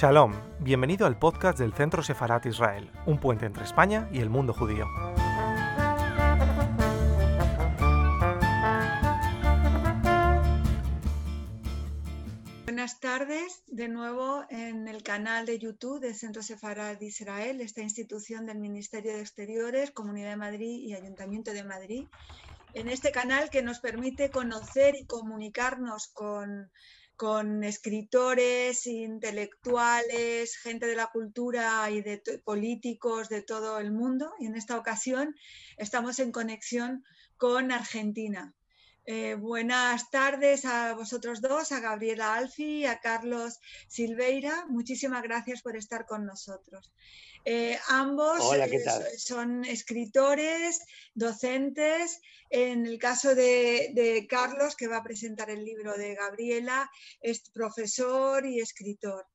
Shalom, bienvenido al podcast del Centro Sefarat Israel, un puente entre España y el mundo judío. Buenas tardes, de nuevo en el canal de YouTube del Centro Sefarat Israel, esta institución del Ministerio de Exteriores, Comunidad de Madrid y Ayuntamiento de Madrid. En este canal que nos permite conocer y comunicarnos con con escritores, intelectuales, gente de la cultura y de políticos de todo el mundo. Y en esta ocasión estamos en conexión con Argentina. Eh, buenas tardes a vosotros dos, a Gabriela Alfi y a Carlos Silveira. Muchísimas gracias por estar con nosotros. Eh, ambos eh, son escritores, docentes. En el caso de, Carlos, que va a presentar el libro de Gabriela, es profesor y escritor.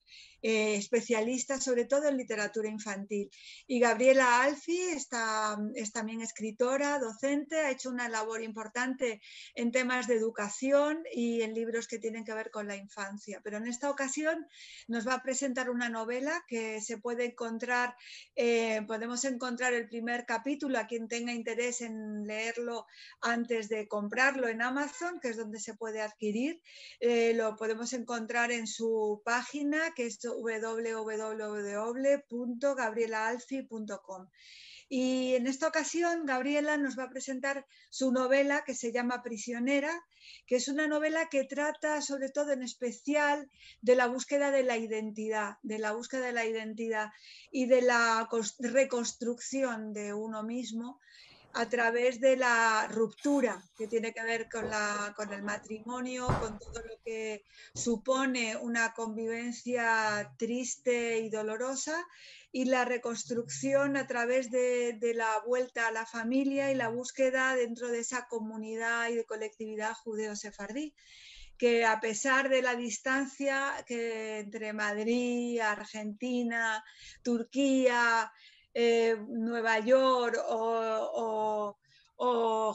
Eh, especialista sobre todo en literatura infantil. Y Gabriela Alfi está, es también escritora, docente, ha hecho una labor importante en temas de educación y en libros que tienen que ver con la infancia. Pero en esta ocasión nos va a presentar una novela que se puede encontrar, eh, podemos encontrar el primer capítulo a quien tenga interés en leerlo antes de comprarlo en Amazon, que es donde se puede adquirir. Eh, lo podemos encontrar en su página, que es www.gabrielaalfi.com. Y en esta ocasión Gabriela nos va a presentar su novela que se llama Prisionera, que es una novela que trata sobre todo en especial de la búsqueda de la identidad, de la búsqueda de la identidad y de la reconstrucción de uno mismo a través de la ruptura que tiene que ver con, la, con el matrimonio, con todo lo que supone una convivencia triste y dolorosa y la reconstrucción a través de, de, la vuelta a la familia y la búsqueda dentro de esa comunidad y de colectividad judeo-sefardí que a pesar de la distancia que entre Madrid, Argentina, Turquía, eh, Nueva York o,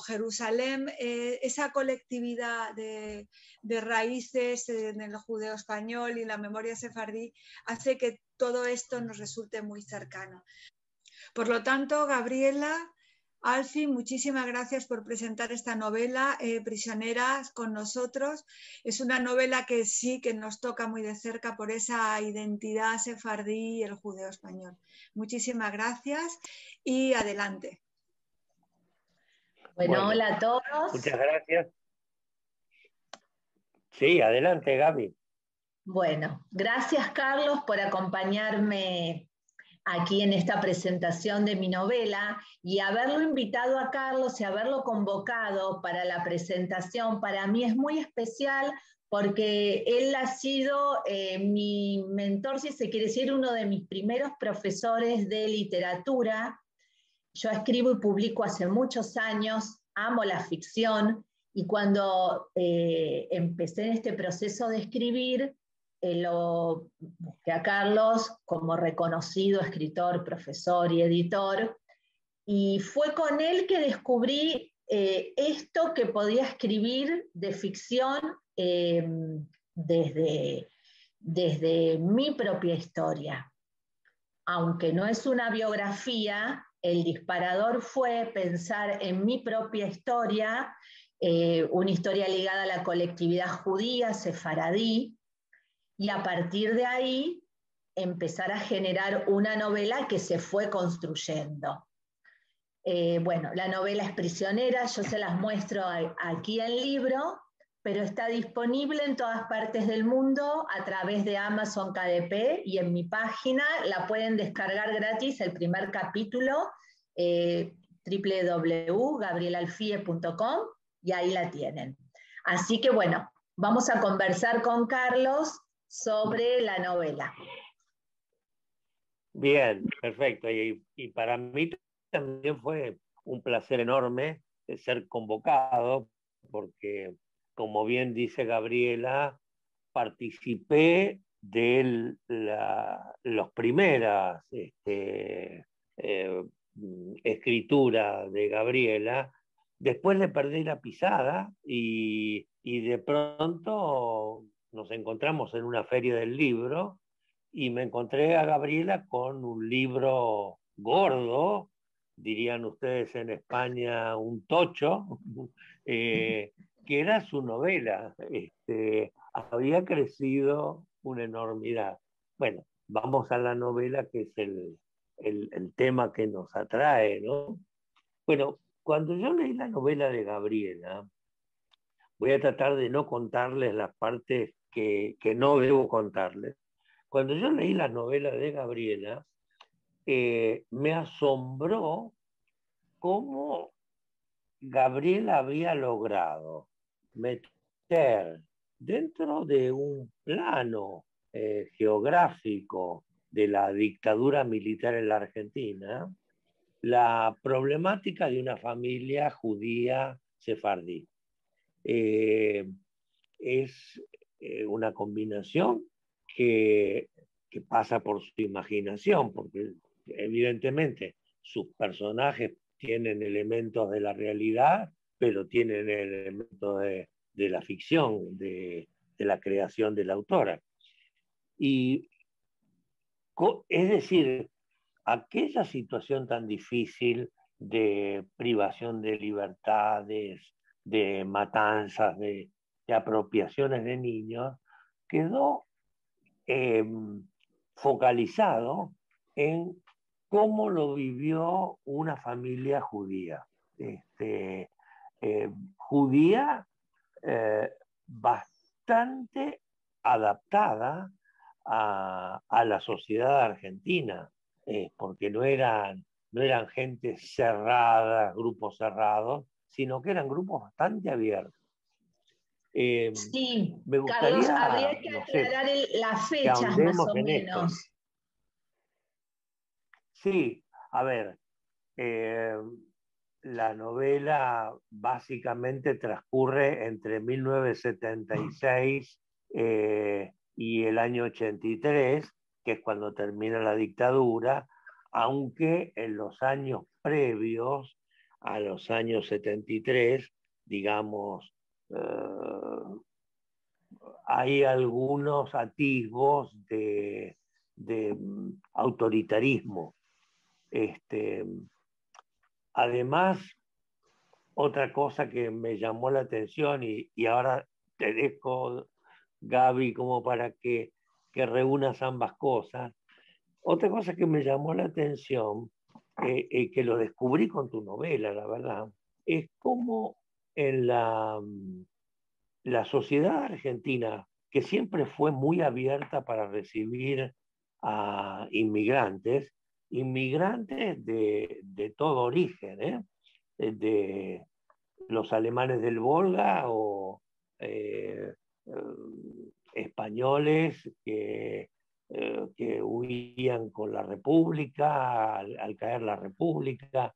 Jerusalén, eh, esa colectividad de, raíces en el judeo español y la memoria sefardí hace que todo esto nos resulte muy cercano. Por lo tanto, Gabriela, Alfi, muchísimas gracias por presentar esta novela, eh, Prisioneras, con nosotros. Es una novela que sí que nos toca muy de cerca por esa identidad sefardí y el judeo español. Muchísimas gracias y adelante. Bueno, hola a todos. Muchas gracias. Sí, adelante, Gaby. Bueno, gracias Carlos por acompañarme aquí en esta presentación de mi novela y haberlo invitado a Carlos y haberlo convocado para la presentación, para mí es muy especial porque él ha sido eh, mi mentor, si se quiere decir, uno de mis primeros profesores de literatura. Yo escribo y publico hace muchos años, amo la ficción y cuando eh, empecé en este proceso de escribir, eh, lo busqué a Carlos como reconocido escritor, profesor y editor, y fue con él que descubrí eh, esto que podía escribir de ficción eh, desde, desde mi propia historia. Aunque no es una biografía, el disparador fue pensar en mi propia historia, una historia ligada a la colectividad judía, sefaradí, y a partir de ahí empezar a generar una novela que se fue construyendo. Eh, bueno, la novela es prisionera, yo se las muestro aquí en libro, pero está disponible en todas partes del mundo a través de Amazon KDP y en mi página la pueden descargar gratis el primer capítulo eh, www.gabrielalfie.com y ahí la tienen. Así que bueno, vamos a conversar con Carlos sobre la novela. Bien, perfecto. Y, para mí también fue un placer enorme ser convocado, porque, como bien dice Gabriela, participé de las primeras este, eh, escrituras de Gabriela. Después le perdí la pisada y, y de pronto nos encontramos en una feria del libro y me encontré a Gabriela con un libro gordo, dirían ustedes en España un tocho, eh, que era su novela. Este, había crecido una enormidad. Bueno, vamos a la novela que es el, el, tema que nos atrae, ¿no? Bueno, cuando yo leí la novela de Gabriela, voy a tratar de no contarles las partes que, que no debo contarles. Cuando yo leí la novela de Gabriela, eh, me asombró cómo Gabriela había logrado meter dentro de un plano eh, geográfico de la dictadura militar en la Argentina, la problemática de una familia judía sefardí. Eh, es eh, una combinación que, que, pasa por su imaginación, porque evidentemente sus personajes tienen elementos de la realidad, pero tienen elementos de, de la ficción, de, de, la creación de la autora. Y es decir, aquella situación tan difícil de privación de libertades, de matanzas, de, apropiaciones de niños, quedó em, focalizado en cómo lo vivió una familia judía. Este, eh, judía eh, bastante adaptada a, la sociedad argentina, eh, porque no eran, no eran gente cerrada, grupos cerrados, sino que eran grupos bastante abiertos. Eh, sí, me gustaría, Carlos, habría que aclarar las fechas más o menos. Sí, a ver, eh, la novela básicamente transcurre entre 1976 y el año 83, que es cuando termina la dictadura, aunque en los años previos a los años 73, digamos, eh, hay algunos atisbos de, autoritarismo. Este, además, otra cosa que me llamó la atención y, y ahora te dejo Gaby, como para que, que reúnas ambas cosas. Otra cosa que me llamó la atención, eh, eh, que lo descubrí con tu novela, la verdad, es cómo en la, la sociedad argentina, que siempre fue muy abierta para recibir a inmigrantes, inmigrantes de, de todo origen, ¿eh? de los alemanes del Volga o eh, españoles que, eh, que, huían con la República, al, caer la República,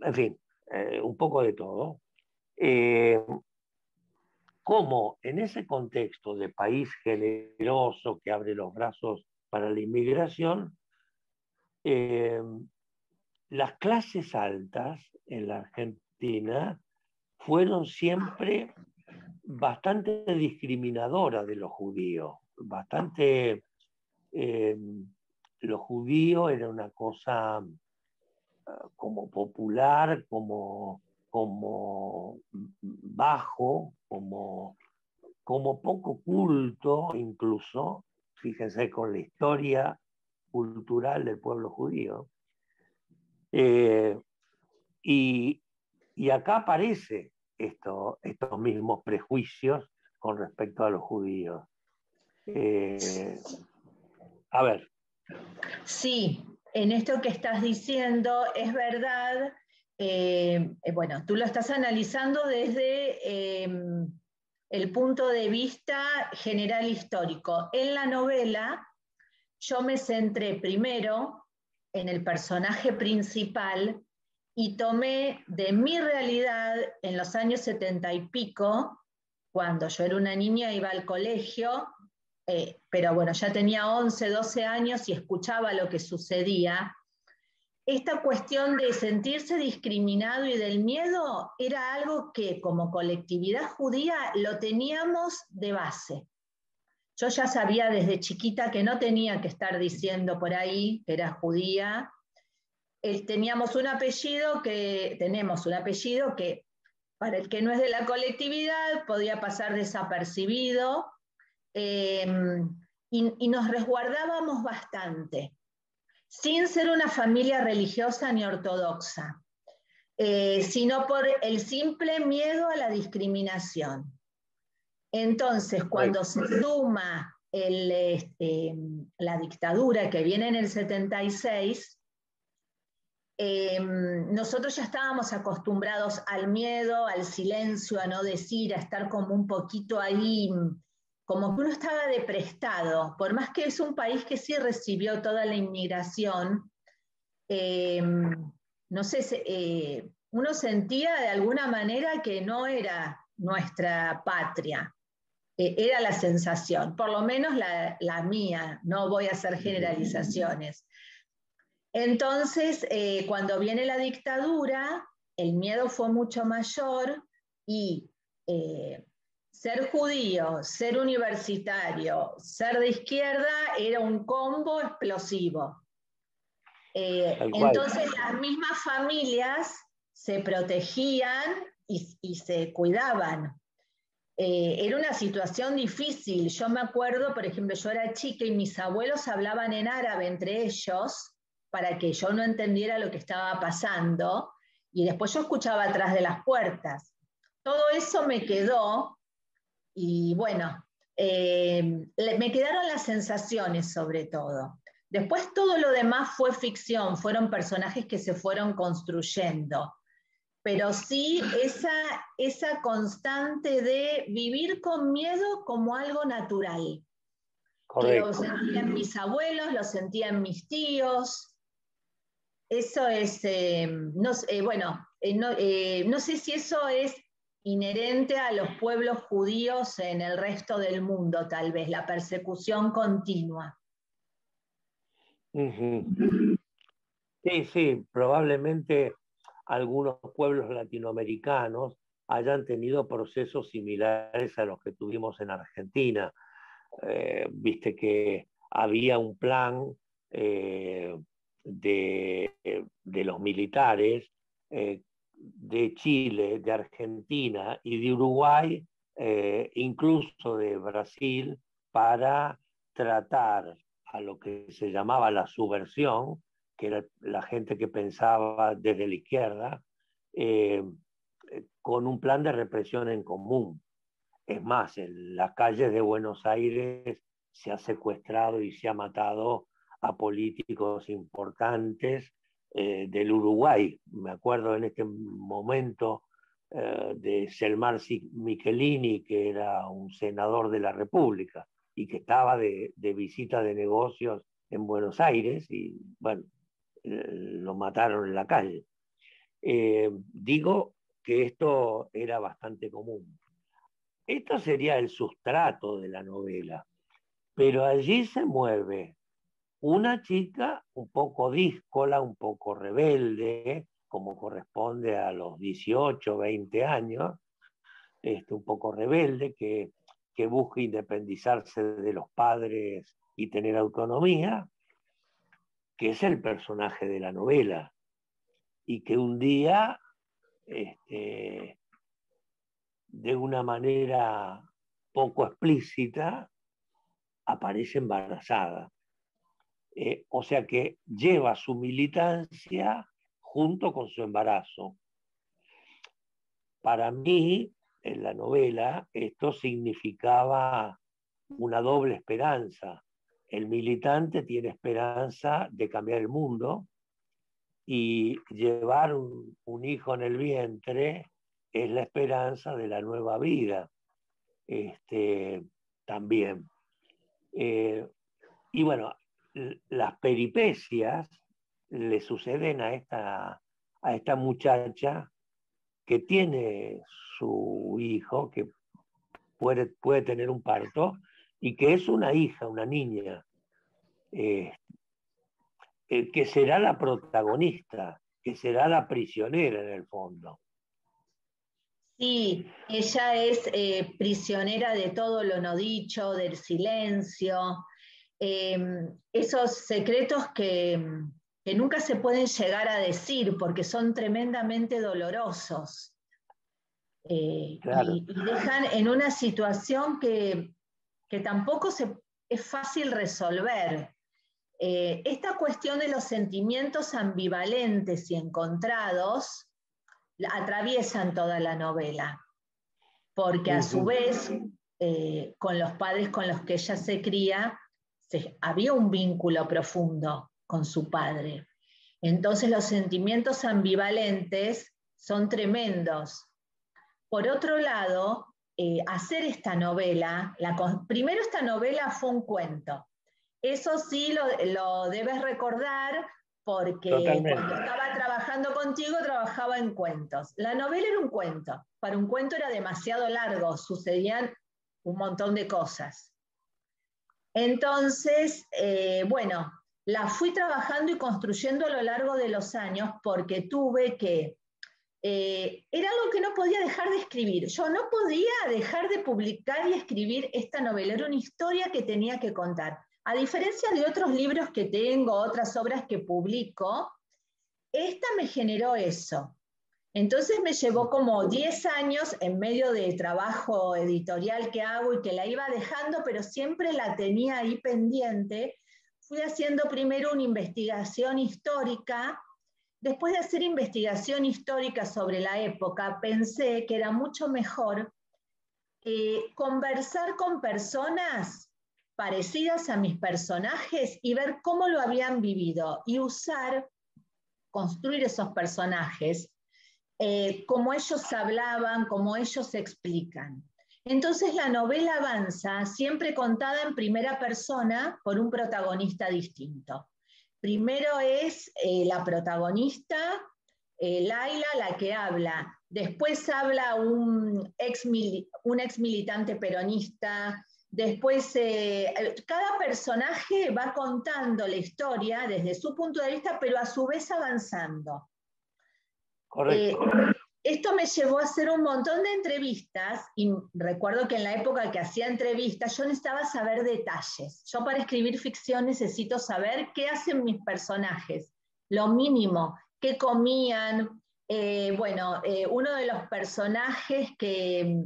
en fin, eh, un poco de todo. Como en ese contexto de país generoso que abre los brazos para la inmigración, las clases altas en la Argentina fueron siempre bastante discriminadora de los judíos, bastante... Eh, los judíos era una cosa eh, como popular, como, como bajo, como, como poco culto incluso, fíjense con la historia cultural del pueblo judío. Eh, y, y, acá aparece esto, estos mismos prejuicios con respecto a los judíos. Eh, a ver. Sí, en esto que estás diciendo es verdad. Eh, eh, bueno, tú lo estás analizando desde em, el punto de vista general histórico. En la novela yo me centré primero en el personaje principal y tomé de mi realidad en los años setenta y pico, cuando yo era una niña, iba al colegio, eh, pero bueno, ya tenía 11, 12 años y escuchaba lo que sucedía. Esta cuestión de sentirse discriminado y del miedo era algo que como colectividad judía lo teníamos de base. Yo ya sabía desde chiquita que no tenía que estar diciendo por ahí que era judía. teníamos un apellido que, tenemos un apellido que para el que no es de la colectividad podía pasar desapercibido em, y, nos resguardábamos bastante, sin ser una familia religiosa ni ortodoxa, eh, sino por el simple miedo a la discriminación. Entonces, cuando se suma este, la dictadura que viene en el 76, em, nosotros ya estábamos acostumbrados al miedo, al silencio, a no decir, a estar como un poquito ahí, como que uno estaba de prestado, por más que es un país que sí recibió toda la inmigración, em, no sé, eh, uno sentía de alguna manera que no era nuestra patria. Eh, era la sensación, por lo menos la, mía, no voy a hacer generalizaciones. Entonces, eh, cuando viene la dictadura, el miedo fue mucho mayor y eh, ser judío, ser universitario, ser de izquierda era un combo explosivo. entonces las mismas familias se protegían y se cuidaban. Eh, era una situación difícil. Yo me acuerdo, por ejemplo, yo era chica y mis abuelos hablaban en árabe entre ellos para que yo no entendiera lo que estaba pasando y después yo escuchaba atrás de las puertas. Todo eso me quedó y bueno, eh, me quedaron las sensaciones sobre todo. Después todo lo demás fue ficción, fueron personajes que se fueron construyendo pero sí esa, esa constante de vivir con miedo como algo natural. Correcto. lo sentían mis abuelos, lo sentían mis tíos. Eso es, eh, no, eh, bueno, eh, no, sé si eso es inherente a los pueblos judíos en el resto del mundo, tal vez, la persecución continua. Sí, sí, probablemente algunos pueblos latinoamericanos hayan tenido procesos similares a los que tuvimos en Argentina. Eh, viste que había un plan eh, de, los militares eh, de Chile, de Argentina y de Uruguay, incluso de Brasil, para tratar a lo que se llamaba la subversión, que era la gente que pensaba desde la izquierda, eh, con un plan de represión en común. Es más, en las calles de Buenos Aires se ha secuestrado y se ha matado a políticos importantes eh, del Uruguay. Me acuerdo en este momento eh, de Selmar Michelini, que era un senador de la República y que estaba de, de visita de negocios en Buenos Aires y bueno, lo mataron en la calle. Eh, digo que esto era bastante común. Esto sería el sustrato de la novela, pero allí se mueve una chica un poco díscola, un poco rebelde, como corresponde a los 18, 20 años, este, un poco rebelde, que, que busca independizarse de los padres y tener autonomía, que es el personaje de la novela, y que un día, este, de una manera poco explícita, aparece embarazada. Eh, o sea que lleva su militancia junto con su embarazo. Para mí, en la novela, esto significaba una doble esperanza el militante tiene esperanza de cambiar el mundo y llevar un, hijo en el vientre es la esperanza de la nueva vida este, también. Eh, y bueno, las peripecias le suceden a esta, a esta muchacha que tiene su hijo, que puede, puede tener un parto, y que es una hija, una niña, eh, que será la protagonista, que será la prisionera en el fondo. Sí, ella es eh, prisionera de todo lo no dicho, del silencio, em, esos secretos que, nunca se pueden llegar a decir porque son tremendamente dolorosos. Eh, y, dejan en una situación que, tampoco se, es fácil resolver. Eh, esta cuestión de los sentimientos ambivalentes y encontrados atraviesan toda la novela, porque a su vez, eh, con los padres con los que ella se cría, había un vínculo profundo con su padre. Entonces los sentimientos ambivalentes son tremendos. Por otro lado, eh, hacer esta novela, primero esta novela fue un cuento. Eso sí lo, lo debes recordar porque cuando estaba trabajando contigo trabajaba en cuentos. La novela era un cuento, para un cuento era demasiado largo, sucedían un montón de cosas. Entonces, eh, bueno, la fui trabajando y construyendo a lo largo de los años porque tuve que, eh, era algo que no podía dejar de escribir. Yo no podía dejar de publicar y escribir esta novela, era una historia que tenía que contar. A diferencia de otros libros que tengo, otras obras que publico, esta me generó eso. Entonces me llevó como 10 años en medio del trabajo editorial que hago y que la iba dejando, pero siempre la tenía ahí pendiente. Fui haciendo primero una investigación histórica. Después de hacer investigación histórica sobre la época, pensé que era mucho mejor eh, conversar con personas parecidas a mis personajes y ver cómo lo habían vivido y usar, construir esos personajes, eh, como ellos hablaban, como ellos explican. Entonces la novela avanza siempre contada en primera persona por un protagonista distinto. Primero es eh, la protagonista, eh, Laila, la que habla. Después habla un ex, militante peronista, Después, eh, cada personaje va contando la historia desde su punto de vista, pero a su vez avanzando. Eh, esto me llevó a hacer un montón de entrevistas y recuerdo que en la época que hacía entrevistas yo necesitaba saber detalles. Yo para escribir ficción necesito saber qué hacen mis personajes, lo mínimo, qué comían. Eh, bueno, uno de los personajes que,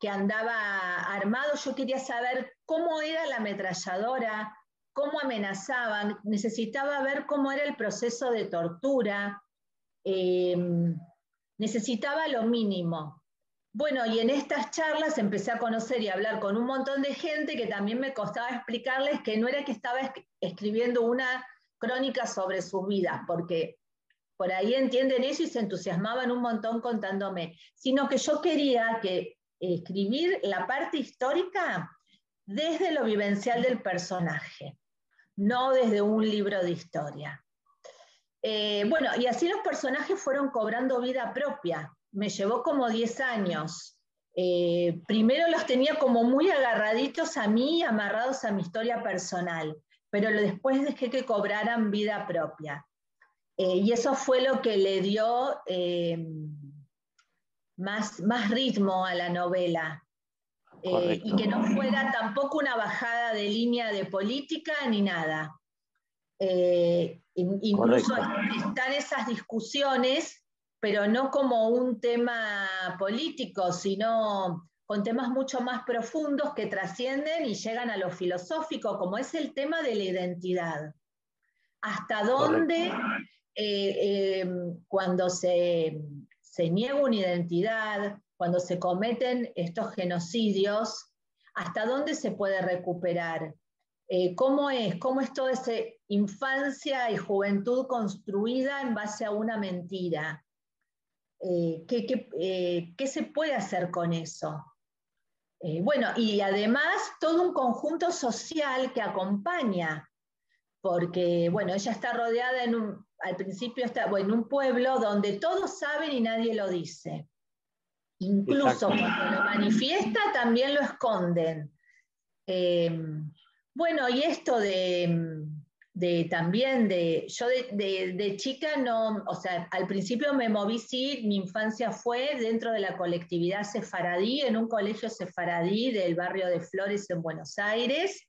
que andaba armado, yo quería saber cómo era la ametralladora, cómo amenazaban, necesitaba ver cómo era el proceso de tortura, em, necesitaba lo mínimo. Bueno, y en estas charlas empecé a conocer y hablar con un montón de gente que también me costaba explicarles que no era que estaba escribiendo una crónica sobre sus vidas, porque por ahí entienden eso y se entusiasmaban un montón contándome, sino que yo quería que escribir la parte histórica desde lo vivencial del personaje, no desde un libro de historia. Eh, bueno, y así los personajes fueron cobrando vida propia. Me llevó como 10 años. Eh, primero los tenía como muy agarraditos a mí, amarrados a mi historia personal, pero después dejé que cobraran vida propia. Eh, y eso fue lo que le dio más, más ritmo a la novela. Y que no fuera tampoco una bajada de línea de política ni nada. Eh, incluso están esas discusiones, pero no como un tema político, sino con temas mucho más profundos que trascienden y llegan a lo filosófico, como es el tema de la identidad. Hasta dónde, eh, cuando se se niega una identidad, cuando se cometen estos genocidios, ¿hasta dónde se puede recuperar? Eh, ¿Cómo es? ¿Cómo es toda esa infancia y juventud construida en base a una mentira? Eh, eh, ¿qué, se puede hacer con eso? bueno, y además todo un conjunto social que acompaña, porque, bueno, ella está rodeada en un, al principio está en un pueblo donde todos saben y nadie lo dice. Incluso cuando lo manifiesta también lo esconden. Eh, bueno, y esto de, de también de, yo de, chica no, o sea, al principio me moví, sí, mi infancia fue dentro de la colectividad sefaradí, en un colegio sefaradí del barrio de Flores en Buenos Aires,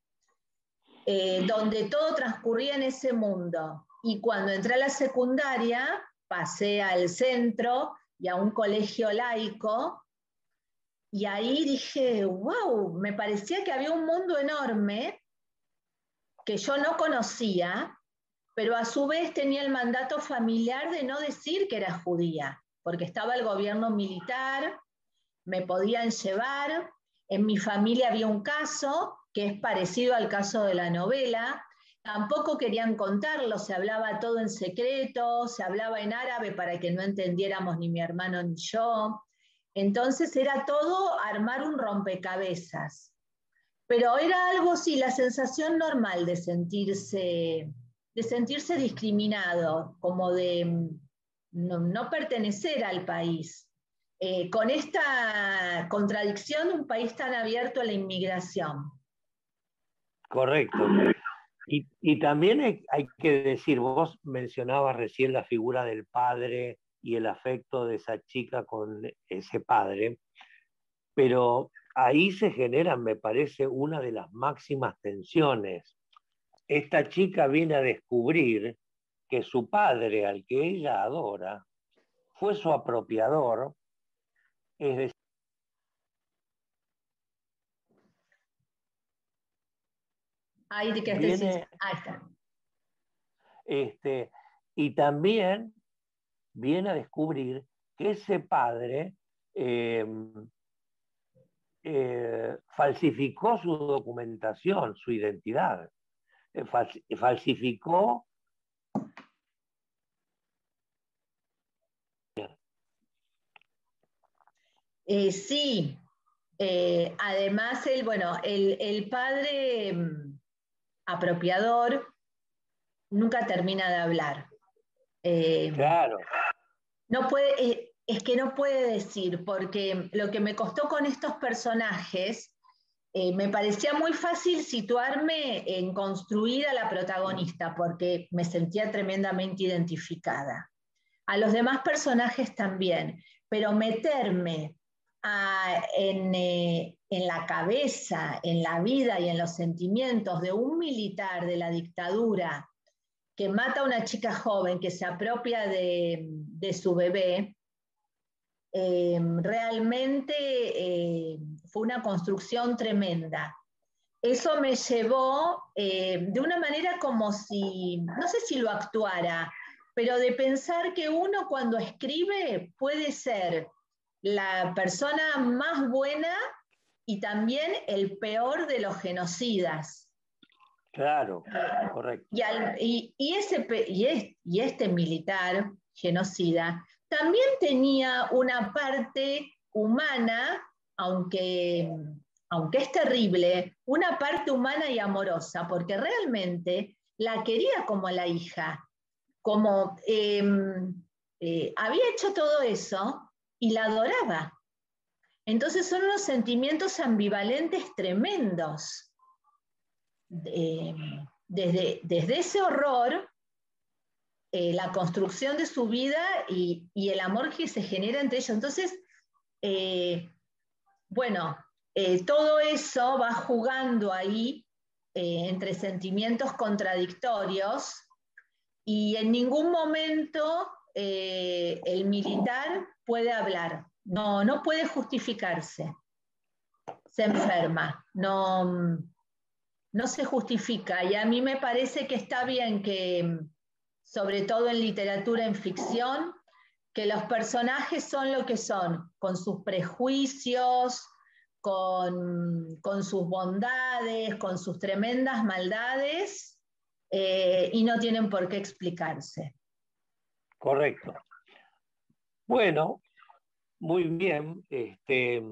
eh, donde todo transcurría en ese mundo. Y cuando entré a la secundaria, pasé al centro y a un colegio laico, y ahí dije, wow, me parecía que había un mundo enorme que yo no conocía, pero a su vez tenía el mandato familiar de no decir que era judía, porque estaba el gobierno militar, me podían llevar, en mi familia había un caso que es parecido al caso de la novela, tampoco querían contarlo, se hablaba todo en secreto, se hablaba en árabe para que no entendiéramos ni mi hermano ni yo. Entonces era todo armar un rompecabezas. Pero era algo, sí, la sensación normal de sentirse, de sentirse discriminado, como de mm, no, pertenecer al país. Eh, con esta contradicción de un país tan abierto a la inmigración. Correcto. Y, y, también hay, que decir, vos mencionabas recién la figura del padre y el afecto de esa chica con ese padre, pero ahí se genera, me parece, una de las máximas tensiones. Esta chica viene a descubrir que su padre, al que ella adora, fue su apropiador, es decir, Ahí que viene, Ahí está. Este, y también viene a descubrir que ese padre eh, eh, falsificó su documentación, su identidad, eh, falsificó eh, sí, además el, bueno, el, padre mm, apropiador nunca termina de hablar. claro. No puede, es que no puede decir, porque lo que me costó con estos personajes, eh, me parecía muy fácil situarme en construir a la protagonista, porque me sentía tremendamente identificada. A los demás personajes también, pero meterme en, eh, en la cabeza, en la vida y en los sentimientos de un militar de la dictadura que mata a una chica joven, que se apropia de, de su bebé, eh, realmente eh, fue una construcción tremenda. Eso me llevó eh, de una manera como si, no sé si lo actuara, pero de pensar que uno cuando escribe puede ser la persona más buena y también el peor de los genocidas. Claro, correcto. Y, ese, y este militar genocida también tenía una parte humana, aunque, aunque es terrible, una parte humana y amorosa, porque realmente la quería como la hija, como em, eh, había hecho todo eso y la adoraba. Entonces son unos sentimientos ambivalentes tremendos. Em, desde, desde ese horror eh, la construcción de su vida y, el amor que se genera entre ellos. Entonces, eh, bueno, eh, todo eso va jugando ahí entre sentimientos contradictorios y en ningún momento el militar puede hablar, no, no puede justificarse, se enferma, no, no se justifica. Y a mí me parece que está bien que sobre todo en literatura, en ficción, que los personajes son lo que son, con sus prejuicios, con, sus bondades, con sus tremendas maldades, eh, y no tienen por qué explicarse. Correcto. Bueno, muy bien. Este,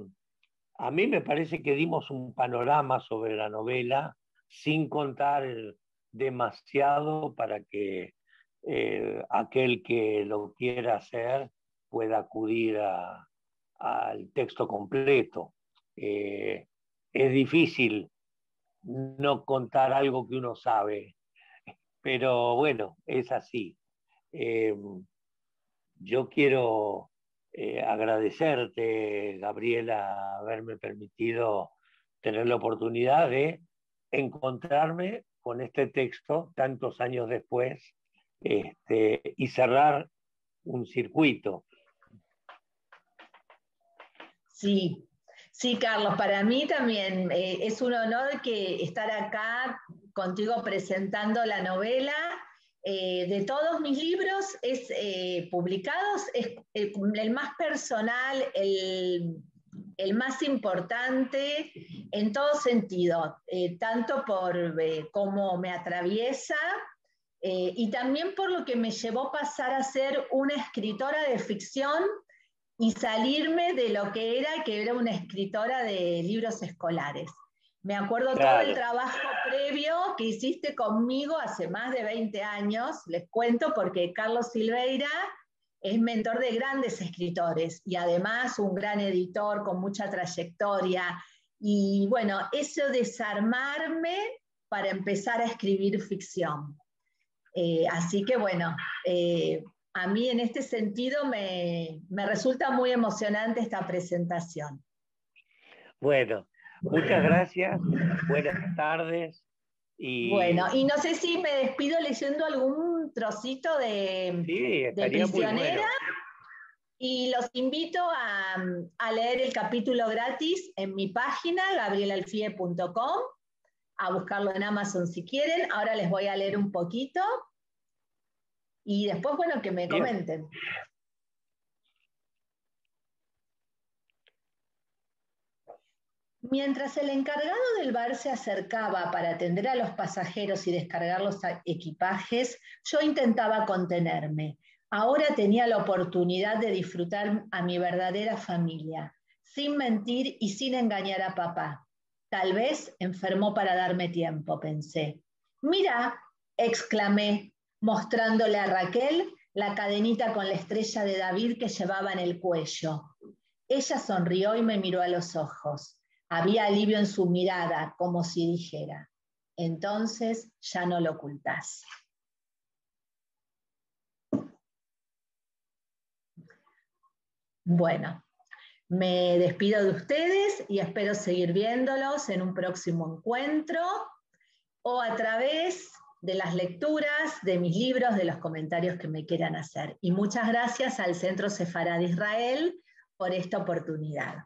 a mí me parece que dimos un panorama sobre la novela sin contar demasiado para que eh, aquel que lo quiera hacer pueda acudir al texto completo. Eh, es difícil no contar algo que uno sabe, pero bueno, es así. Em, yo quiero eh, agradecerte, Gabriela, haberme permitido tener la oportunidad de encontrarme con este texto tantos años después este, y cerrar un circuito. Sí, sí, Carlos, para mí también eh, es un honor que estar acá contigo presentando la novela eh, de todos mis libros es, eh, publicados, es el, más personal, el, más importante en todo sentido, tanto por cómo me atraviesa y también por lo que me llevó a pasar a ser una escritora de ficción y salirme de lo que era, que era una escritora de libros escolares. Me acuerdo todo el trabajo previo que hiciste conmigo hace más de 20 años, les cuento, porque Carlos Silveira es mentor de grandes escritores y además un gran editor con mucha trayectoria. Y bueno, eso desarmarme para empezar a escribir ficción. Eh, así que bueno, eh, a mí en este sentido me, me resulta muy emocionante esta presentación. Bueno, Muchas gracias, buenas tardes. Y... Bueno, y no sé si me despido leyendo algún trocito de, prisionera. Y los invito a, leer el capítulo gratis en mi página, gabrielalfie.com, a buscarlo en Amazon si quieren. Ahora les voy a leer un poquito. Y después, bueno, que me comenten. Mientras el encargado del bar se acercaba para atender a los pasajeros y descargar los equipajes, yo intentaba contenerme. Ahora tenía la oportunidad de disfrutar a mi verdadera familia, sin mentir y sin engañar a papá. Tal vez enfermó para darme tiempo, pensé. Mira, exclamé, mostrándole a Raquel la cadenita con la estrella de David que llevaba en el cuello. Ella sonrió y me miró a los ojos. Había alivio en su mirada, como si dijera, entonces ya no lo ocultás. Bueno, me despido de ustedes y espero seguir viéndolos en un próximo encuentro o a través de las lecturas, de mis libros, de los comentarios que me quieran hacer. Y muchas gracias al Centro Sefarad de Israel por esta oportunidad.